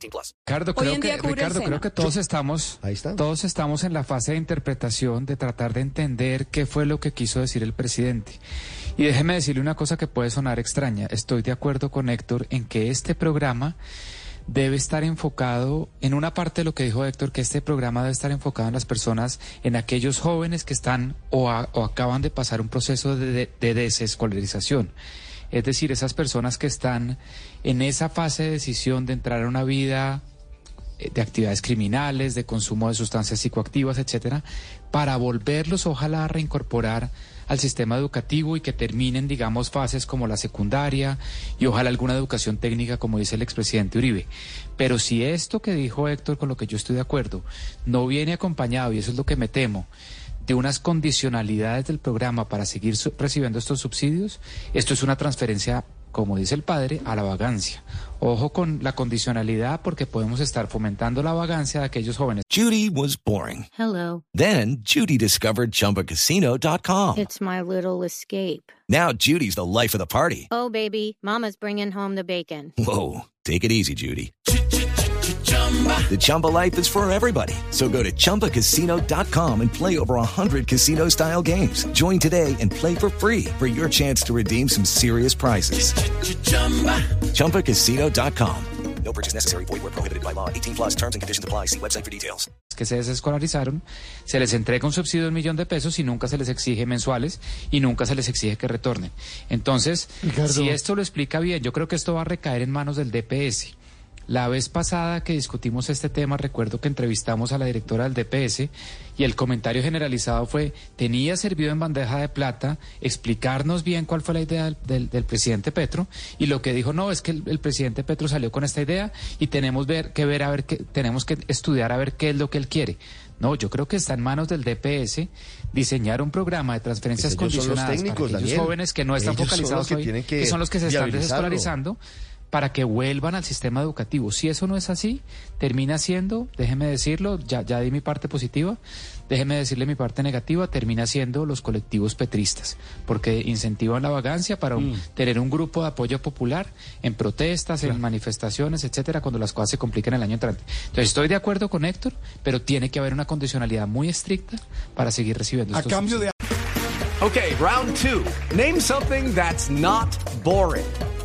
18 plus. Ricardo, creo que, Ricardo, creo que todos estamos, Ahí está. todos estamos en la fase de interpretación, de tratar de entender qué fue lo que quiso decir el presidente. Y déjeme decirle una cosa que puede sonar extraña. Estoy de acuerdo con Héctor en que este programa debe estar enfocado en una parte de lo que dijo Héctor, que este programa debe estar enfocado en las personas, en aquellos jóvenes que están o, a- o acaban de pasar un proceso de, de- de desescolarización. Es decir, esas personas que están en esa fase de decisión de entrar a una vida eh, de actividades criminales, de consumo de sustancias psicoactivas, etcétera, para volverlos ojalá a reincorporar al sistema educativo y que terminen, digamos, fases como la secundaria y ojalá alguna educación técnica, como dice el expresidente Uribe. Pero si esto que dijo Héctor, con lo que yo estoy de acuerdo, no viene acompañado, y eso es lo que me temo, de unas condicionalidades del programa para seguir recibiendo estos subsidios, esto es una transferencia, como dice el padre, a la vagancia. Ojo con la condicionalidad porque podemos estar fomentando la vagancia de aquellos jóvenes. Judy was boring. Hello. Then Judy discovered ChumbaCasino.com. It's my little escape. Now Judy's the life of the party. Oh, baby, Mama's bringing home the bacon. Whoa, take it easy, Judy. The Chumba life is for everybody. So go to ChumbaCasino.com and play over 100 casino-style games. Join today and play for free for your chance to redeem some serious prizes. ChumbaCasino.com. No purchase necessary. Void were prohibited by law. 18 plus terms and conditions apply. See website for details. que se desescolarizaron, se les entrega un subsidio de un millón de pesos y nunca se les exige mensuales y nunca se les exige que retornen. Entonces, Ricardo. si esto lo explica bien, yo creo que esto va a recaer en manos del DPS. La vez pasada que discutimos este tema, recuerdo que entrevistamos a la directora del DPS y el comentario generalizado fue, tenía servido en bandeja de plata explicarnos bien cuál fue la idea del, del- del presidente Petro y lo que dijo, no, es que el, el presidente Petro salió con esta idea y tenemos ver, que ver a ver qué, tenemos que estudiar a ver qué es lo que él quiere. No, yo creo que está en manos del DPS diseñar un programa de transferencias Pues son los condicionadas técnicos, para aquellos Daniel. jóvenes que no están los focalizados que hoy, que que son los que se están desescolarizando para que vuelvan al sistema educativo. Si eso no es así, termina siendo, déjeme decirlo, ya, ya di mi parte positiva, déjeme decirle mi parte negativa, termina siendo los colectivos petristas, porque incentivan la vagancia para un- Mm. tener un grupo de apoyo popular en protestas, en manifestaciones, etcétera, cuando las cosas se complican el año entrante. Entonces estoy de acuerdo con Héctor, pero tiene que haber una condicionalidad muy estricta para seguir recibiendo A estos cambio de Okay, round two. Name something that's not boring.